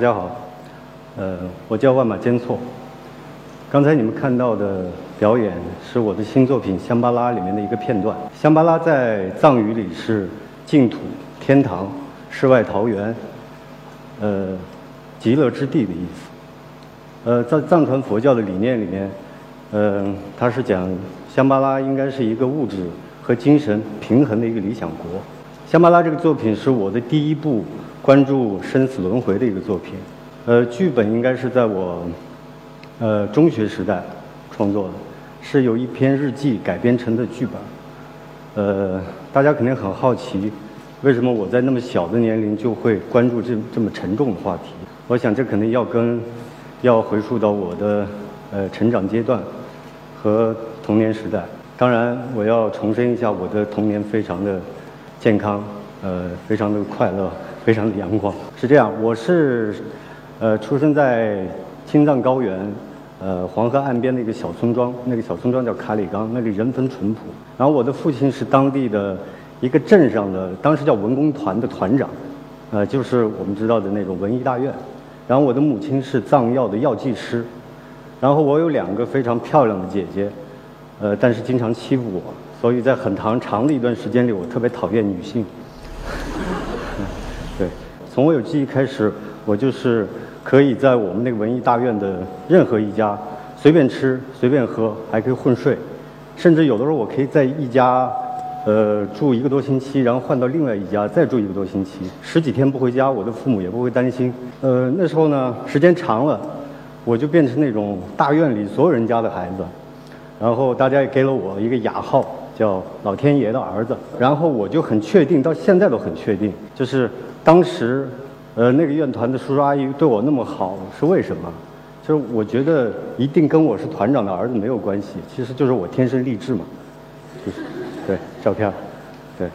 大家好，呃，我叫万马坚措。刚才你们看到的表演是我的新作品《香巴拉》里面的一个片段。香巴拉在藏语里是净土、天堂、世外桃源，呃，极乐之地的意思。呃，在藏传佛教的理念里面，呃，它是讲香巴拉应该是一个物质和精神平衡的一个理想国。香巴拉这个作品是我的第一部关注生死轮回的一个作品。呃，剧本应该是在我。呃，中学时代创作的，是由一篇日记改编成的剧本。呃，大家肯定很好奇，为什么我在那么小的年龄就会关注这这么沉重的话题？我想这肯定要跟要回溯到我的呃成长阶段和童年时代。当然，我要重申一下，我的童年非常的健康，呃，非常的快乐，非常的阳光。是这样，我是呃出生在青藏高原。呃，黄河岸边的一个小村庄，那个小村庄叫卡里冈，那里人风淳朴。然后我的父亲是当地的一个镇上的，当时叫文工团的团长，呃，就是我们知道的那种文艺大院。然后我的母亲是藏药的药剂师。然后我有两个非常漂亮的姐姐，呃，但是经常欺负我，所以在很长长的一段时间里，我特别讨厌女性。从我有记忆开始，我就是。可以在我们那个文艺大院的任何一家随便吃、随便喝，还可以混睡，甚至有的时候我可以在一家呃住一个多星期，然后换到另外一家再住一个多星期，十几天不回家，我的父母也不会担心。呃，那时候呢，时间长了，我就变成那种大院里所有人家的孩子，然后大家也给了我一个雅号，叫老天爷的儿子。然后我就很确定，到现在都很确定，就是当时。呃，那个院团的叔叔阿姨对我那么好，是为什么？就是我觉得一定跟我是团长的儿子没有关系，其实就是我天生丽质嘛。就是，对，照片，对。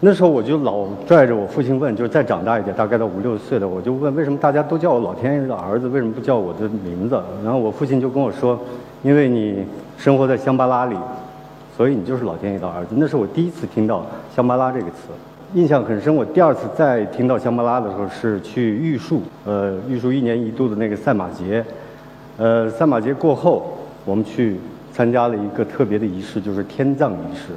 那时候我就老拽着我父亲问，就是再长大一点，大概到五六岁的，我就问为什么大家都叫我老天爷的儿子，为什么不叫我的名字？然后我父亲就跟我说，因为你生活在香巴拉里，所以你就是老天爷的儿子。那是我第一次听到“香巴拉”这个词。印象很深，我第二次再听到香巴拉的时候是去玉树，呃，玉树一年一度的那个赛马节，呃，赛马节过后，我们去参加了一个特别的仪式，就是天葬仪式。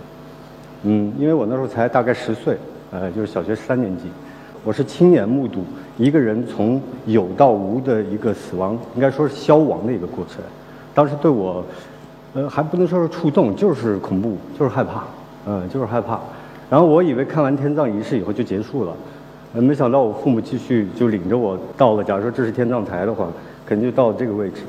嗯，因为我那时候才大概十岁，呃，就是小学三年级，我是亲眼目睹一个人从有到无的一个死亡，应该说是消亡的一个过程。当时对我，呃，还不能说是触动，就是恐怖，就是害怕，嗯，就是害怕。然后我以为看完天葬仪式以后就结束了，呃，没想到我父母继续就领着我到了。假如说这是天葬台的话，肯定就到了这个位置，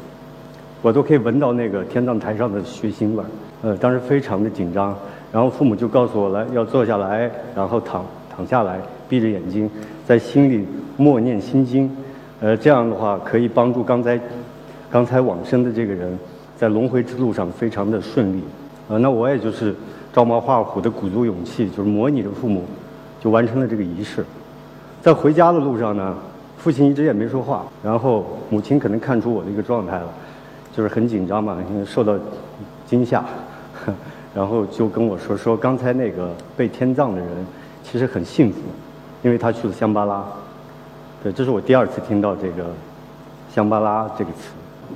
我都可以闻到那个天葬台上的血腥味儿。呃，当时非常的紧张。然后父母就告诉我来要坐下来，然后躺躺下来，闭着眼睛，在心里默念心经。呃，这样的话可以帮助刚才刚才往生的这个人在轮回之路上非常的顺利。呃，那我也就是。照猫画虎的鼓足勇气，就是模拟着父母，就完成了这个仪式。在回家的路上呢，父亲一直也没说话，然后母亲可能看出我的一个状态了，就是很紧张嘛，受到惊吓，然后就跟我说说刚才那个被天葬的人其实很幸福，因为他去了香巴拉。对，这是我第二次听到这个“香巴拉”这个词。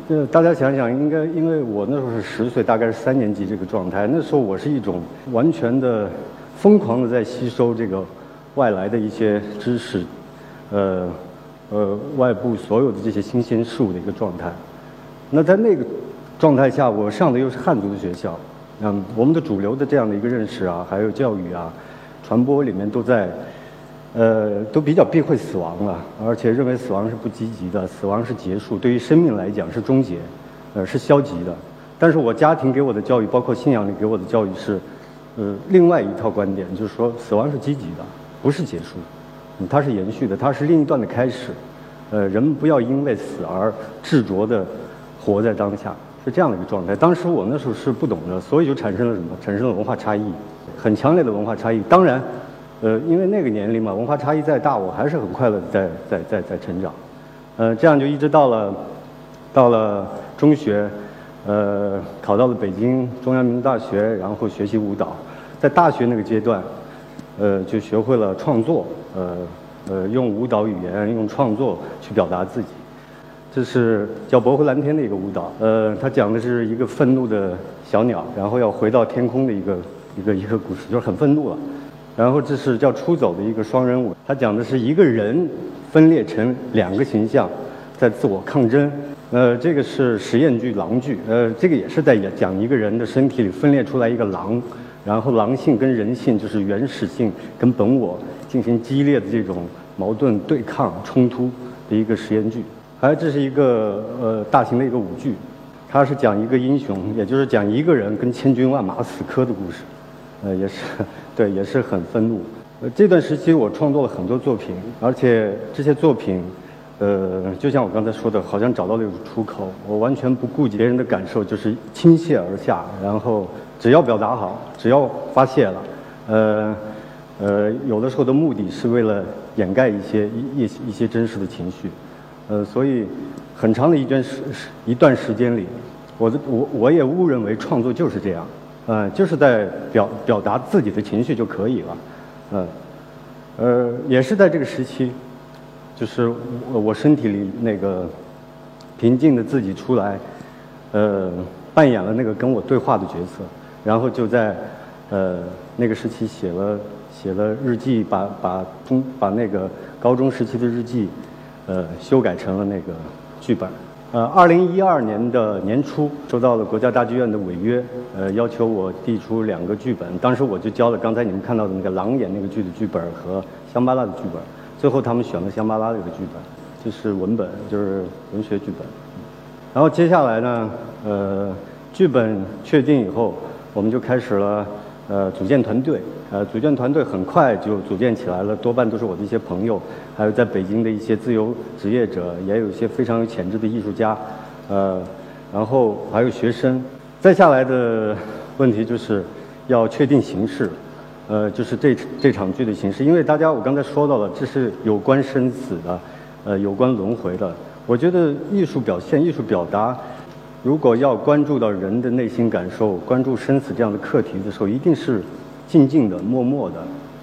呃，大家想想，应该因为我那时候是十岁，大概是三年级这个状态。那时候我是一种完全的疯狂的在吸收这个外来的一些知识，呃呃，外部所有的这些新鲜事物的一个状态。那在那个状态下，我上的又是汉族的学校，嗯，我们的主流的这样的一个认识啊，还有教育啊，传播里面都在。呃，都比较避讳死亡了，而且认为死亡是不积极的，死亡是结束，对于生命来讲是终结，呃，是消极的。但是我家庭给我的教育，包括信仰里给我的教育是，呃，另外一套观点，就是说死亡是积极的，不是结束，它是延续的，它是另一段的开始。呃，人们不要因为死而执着的活在当下，是这样的一个状态。当时我那时候是不懂的，所以就产生了什么？产生了文化差异，很强烈的文化差异。当然。呃，因为那个年龄嘛，文化差异再大，我还是很快乐的在在在在成长。呃，这样就一直到了到了中学，呃，考到了北京中央民族大学，然后学习舞蹈。在大学那个阶段，呃，就学会了创作，呃，呃，用舞蹈语言、用创作去表达自己。这是叫《薄荷蓝天》的一个舞蹈，呃，它讲的是一个愤怒的小鸟，然后要回到天空的一个一个一个故事，就是很愤怒了。然后这是叫《出走》的一个双人舞，它讲的是一个人分裂成两个形象，在自我抗争。呃，这个是实验剧狼剧，呃，这个也是在讲一个人的身体里分裂出来一个狼，然后狼性跟人性就是原始性跟本我进行激烈的这种矛盾对抗冲突的一个实验剧。还有这是一个呃大型的一个舞剧，它是讲一个英雄，也就是讲一个人跟千军万马死磕的故事，呃，也是对，也是很愤怒。呃，这段时期我创作了很多作品，而且这些作品。呃，就像我刚才说的，好像找到了一种出口。我完全不顾及别人的感受，就是倾泻而下，然后只要表达好，只要发泄了。呃，呃，有的时候的目的是为了掩盖一些一一一些真实的情绪。呃，所以很长的一段时一段时间里，我的我我也误认为创作就是这样，呃，就是在表表达自己的情绪就可以了。嗯，呃，也是在这个时期。就是我我身体里那个平静的自己出来，呃，扮演了那个跟我对话的角色，然后就在呃那个时期写了写了日记，把把中把那个高中时期的日记，呃，修改成了那个剧本。呃，二零一二年的年初收到了国家大剧院的违约，呃，要求我递出两个剧本，当时我就交了刚才你们看到的那个狼演那个剧的剧本和香巴拉的剧本。最后他们选了香巴拉的一个剧本，就是文本，就是文学剧本。然后接下来呢，呃，剧本确定以后，我们就开始了呃组建团队。呃，组建团队很快就组建起来了，多半都是我的一些朋友，还有在北京的一些自由职业者，也有一些非常有潜质的艺术家，呃，然后还有学生。再下来的 问题就是要确定形式。呃，就是这这场剧的形式，因为大家我刚才说到了，这是有关生死的，呃，有关轮回的。我觉得艺术表现、艺术表达，如果要关注到人的内心感受、关注生死这样的课题的时候，一定是静静的、默默的，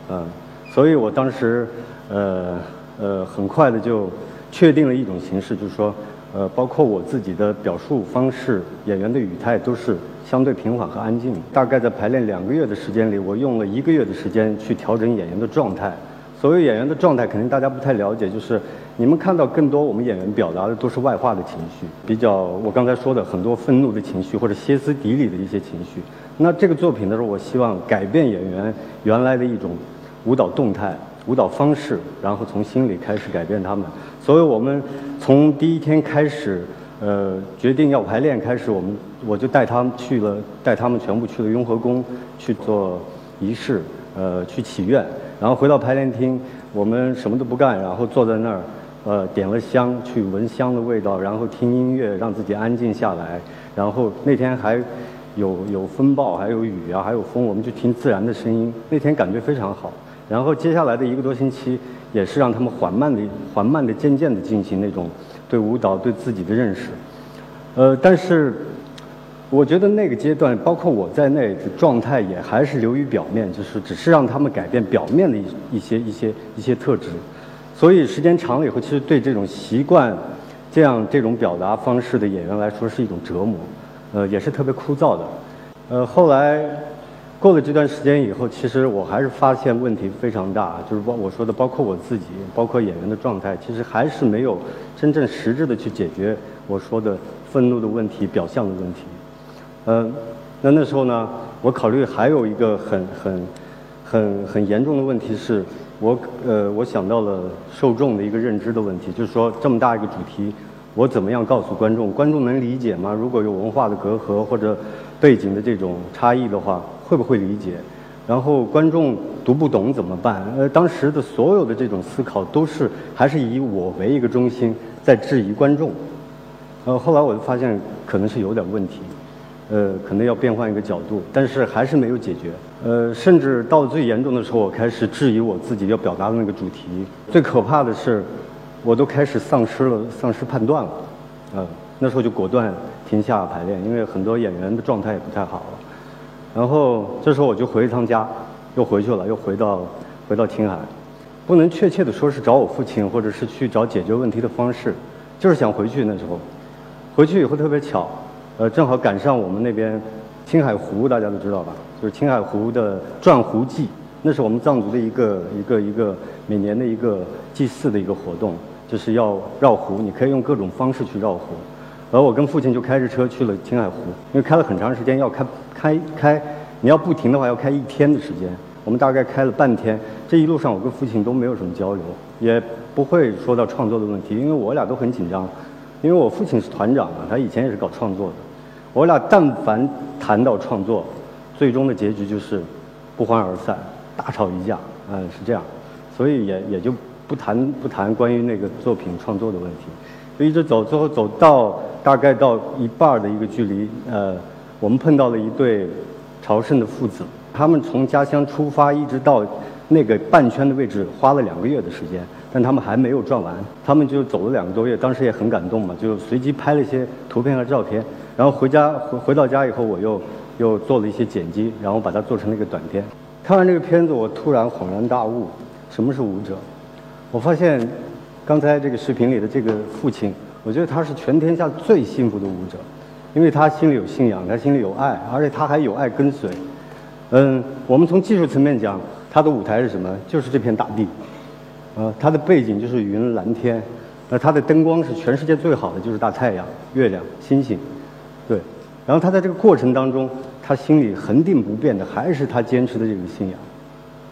嗯。所以我当时，呃呃，很快的就确定了一种形式，就是说，呃，包括我自己的表述方式、演员的语态都是。相对平缓和安静。大概在排练两个月的时间里，我用了一个月的时间去调整演员的状态。所谓演员的状态，肯定大家不太了解，就是你们看到更多我们演员表达的都是外化的情绪，比较我刚才说的很多愤怒的情绪或者歇斯底里的一些情绪。那这个作品的时候，我希望改变演员原来的一种舞蹈动态、舞蹈方式，然后从心里开始改变他们。所以我们从第一天开始。呃，决定要排练开始，我们我就带他们去了，带他们全部去了雍和宫去做仪式，呃，去祈愿，然后回到排练厅，我们什么都不干，然后坐在那儿，呃，点了香，去闻香的味道，然后听音乐，让自己安静下来。然后那天还有有风暴，还有雨啊，还有风，我们就听自然的声音。那天感觉非常好。然后接下来的一个多星期，也是让他们缓慢的、缓慢的、渐渐的进行那种。对舞蹈对自己的认识，呃，但是我觉得那个阶段，包括我在内的状态也还是流于表面，就是只是让他们改变表面的一一些一些一些特质，所以时间长了以后，其实对这种习惯这样这种表达方式的演员来说是一种折磨，呃，也是特别枯燥的，呃，后来。过了这段时间以后，其实我还是发现问题非常大，就是包我说的，包括我自己，包括演员的状态，其实还是没有真正实质的去解决我说的愤怒的问题、表象的问题。嗯，那那时候呢，我考虑还有一个很很很很严重的问题是，我呃我想到了受众的一个认知的问题，就是说这么大一个主题，我怎么样告诉观众？观众能理解吗？如果有文化的隔阂或者背景的这种差异的话？会不会理解？然后观众读不懂怎么办？呃，当时的所有的这种思考都是还是以我为一个中心，在质疑观众。呃，后来我就发现可能是有点问题，呃，可能要变换一个角度，但是还是没有解决。呃，甚至到最严重的时候，我开始质疑我自己要表达的那个主题。最可怕的是，我都开始丧失了丧失判断了。呃，那时候就果断停下排练，因为很多演员的状态也不太好了。然后这时候我就回一趟家，又回去了，又回到回到青海。不能确切的说是找我父亲，或者是去找解决问题的方式，就是想回去那时候。回去以后特别巧，呃，正好赶上我们那边青海湖，大家都知道吧？就是青海湖的转湖祭，那是我们藏族的一个一个一个每年的一个祭祀的一个活动，就是要绕湖，你可以用各种方式去绕湖。而我跟父亲就开着车去了青海湖，因为开了很长时间，要开开开，你要不停的话要开一天的时间。我们大概开了半天，这一路上我跟父亲都没有什么交流，也不会说到创作的问题，因为我俩都很紧张，因为我父亲是团长嘛，他以前也是搞创作的。我俩但凡谈到创作，最终的结局就是不欢而散，大吵一架，嗯，是这样，所以也也就不谈不谈关于那个作品创作的问题，就一直走，最后走到大概到一半的一个距离，呃，我们碰到了一对朝圣的父子。他们从家乡出发，一直到那个半圈的位置，花了两个月的时间，但他们还没有转完。他们就走了两个多月，当时也很感动嘛，就随机拍了一些图片和照片。然后回家回回到家以后，我又又做了一些剪辑，然后把它做成了一个短片。看完这个片子，我突然恍然大悟：什么是舞者？我发现刚才这个视频里的这个父亲，我觉得他是全天下最幸福的舞者，因为他心里有信仰，他心里有爱，而且他还有爱跟随。嗯，我们从技术层面讲，他的舞台是什么？就是这片大地，呃，他的背景就是云蓝天，呃，他的灯光是全世界最好的，就是大太阳、月亮、星星，对。然后他在这个过程当中，他心里恒定不变的还是他坚持的这个信仰，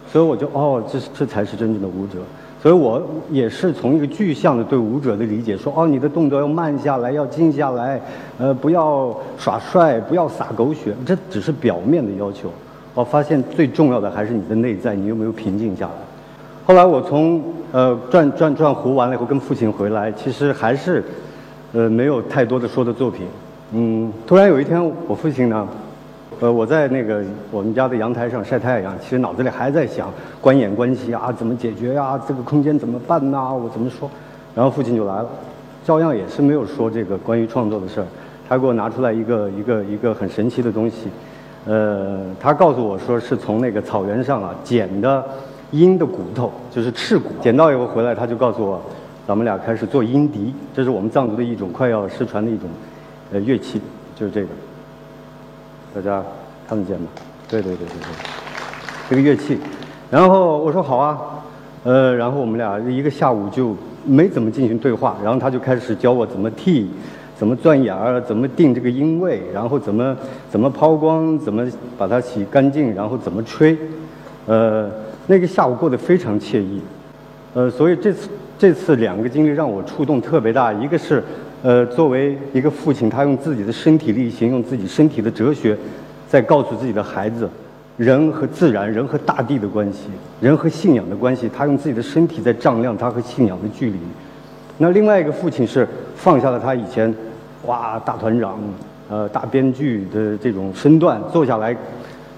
所以我就哦，这这才是真正的舞者。所以我也是从一个具象的对舞者的理解，说哦，你的动作要慢下来，要静下来，呃，不要耍帅，不要撒狗血，这只是表面的要求。我发现最重要的还是你的内在，你有没有平静下来？后来我从呃转转转湖完了以后，跟父亲回来，其实还是呃没有太多的说的作品。嗯，突然有一天，我父亲呢，呃，我在那个我们家的阳台上晒太阳，其实脑子里还在想官演关系啊，怎么解决呀？这个空间怎么办呐？我怎么说？然后父亲就来了，照样也是没有说这个关于创作的事儿，他给我拿出来一个一个一个很神奇的东西。呃，他告诉我说是从那个草原上啊捡的鹰的骨头，就是翅骨。捡到以后回来，他就告诉我，咱们俩开始做鹰笛，这是我们藏族的一种快要失传的一种呃乐器，就是这个。大家看得见吗？对对对对对，这个乐器。然后我说好啊，呃，然后我们俩一个下午就没怎么进行对话，然后他就开始教我怎么剃。怎么钻眼儿？怎么定这个音位？然后怎么怎么抛光？怎么把它洗干净？然后怎么吹？呃，那个下午过得非常惬意。呃，所以这次这次两个经历让我触动特别大。一个是，呃，作为一个父亲，他用自己的身体力行，用自己身体的哲学，在告诉自己的孩子，人和自然、人和大地的关系，人和信仰的关系。他用自己的身体在丈量他和信仰的距离。那另外一个父亲是放下了他以前。哇，大团长，呃，大编剧的这种身段，坐下来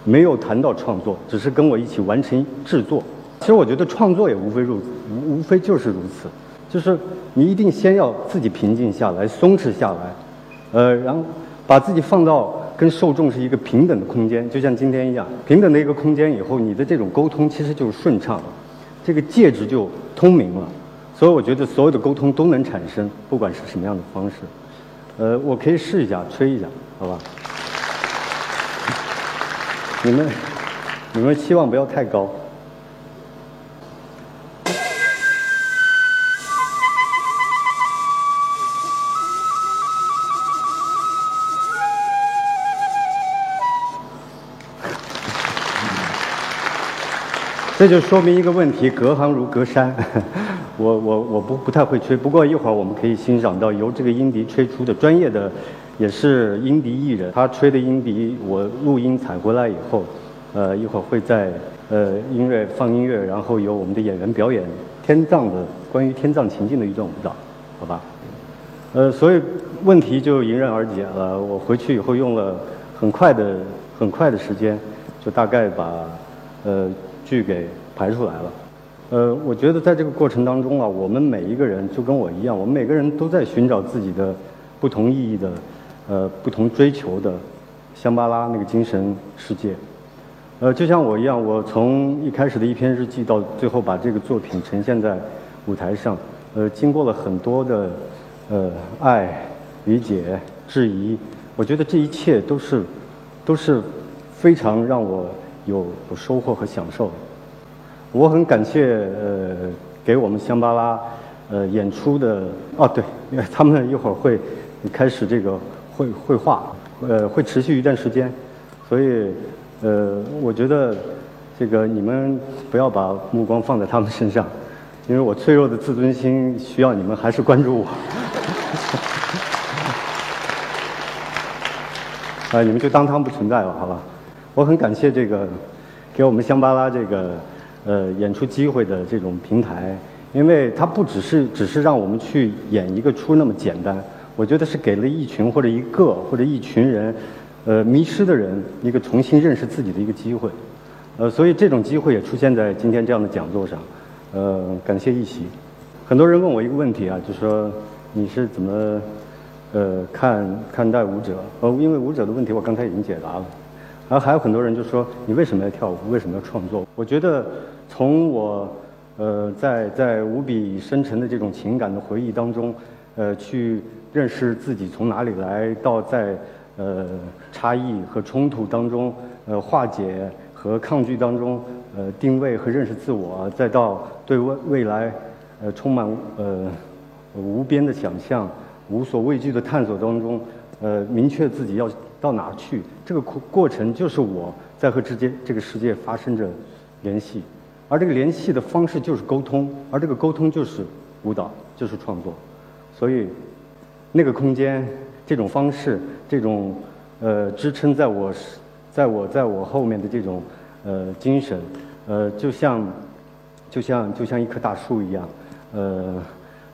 没有谈到创作，只是跟我一起完成制作。其实我觉得创作也无非如无无非就是如此，就是你一定先要自己平静下来，松弛下来，呃，然后把自己放到跟受众是一个平等的空间，就像今天一样，平等的一个空间以后，你的这种沟通其实就是顺畅了，这个介质就通明了。所以我觉得所有的沟通都能产生，不管是什么样的方式。呃，我可以试一下吹一下，好吧？你们，你们期望不要太高。这就说明一个问题：隔行如隔山。我我我不不太会吹，不过一会儿我们可以欣赏到由这个音笛吹出的专业的，也是音笛艺人，他吹的音笛我录音采回来以后，呃一会儿会在呃音乐放音乐，然后由我们的演员表演天葬的关于天葬情境的一段舞蹈，好吧？呃，所以问题就迎刃而解了。我回去以后用了很快的很快的时间，就大概把呃剧给排出来了。呃，我觉得在这个过程当中啊，我们每一个人就跟我一样，我们每个人都在寻找自己的不同意义的、呃不同追求的香巴拉那个精神世界。呃，就像我一样，我从一开始的一篇日记到最后把这个作品呈现在舞台上，呃，经过了很多的呃爱、理解、质疑，我觉得这一切都是都是非常让我有有收获和享受。我很感谢呃给我们香巴拉呃演出的哦对，他们一会儿会开始这个绘绘画，呃会持续一段时间，所以。呃，我觉得这个你们不要把目光放在他们身上，因为我脆弱的自尊心需要你们还是关注我。啊，你们就当他们不存在吧，好吧？我很感谢这个给我们香巴拉这个呃演出机会的这种平台，因为它不只是只是让我们去演一个出那么简单，我觉得是给了一群或者一个或者一群人。呃，迷失的人一个重新认识自己的一个机会，呃，所以这种机会也出现在今天这样的讲座上，呃，感谢一席。很多人问我一个问题啊，就说你是怎么呃看看待舞者？呃，因为舞者的问题我刚才已经解答了，然后还有很多人就说你为什么要跳舞？为什么要创作？我觉得从我呃在在无比深沉的这种情感的回忆当中，呃，去认识自己从哪里来到在。呃，差异和冲突当中，呃，化解和抗拒当中，呃，定位和认识自我，再到对未未来，呃，充满呃无边的想象、无所畏惧的探索当中，呃，明确自己要到哪去。这个过过程就是我在和之间这个世界发生着联系，而这个联系的方式就是沟通，而这个沟通就是舞蹈，就是创作。所以，那个空间。这种方式，这种呃支撑在我，在我在我后面的这种呃精神，呃就像就像就像一棵大树一样，呃，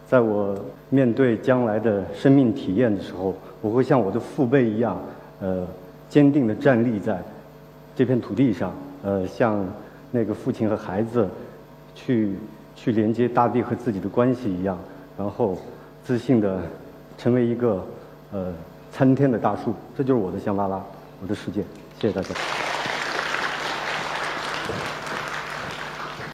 在我面对将来的生命体验的时候，我会像我的父辈一样，呃坚定的站立在这片土地上，呃像那个父亲和孩子去去连接大地和自己的关系一样，然后自信的成为一个。呃，参天的大树，这就是我的香巴拉，我的世界。谢谢大家。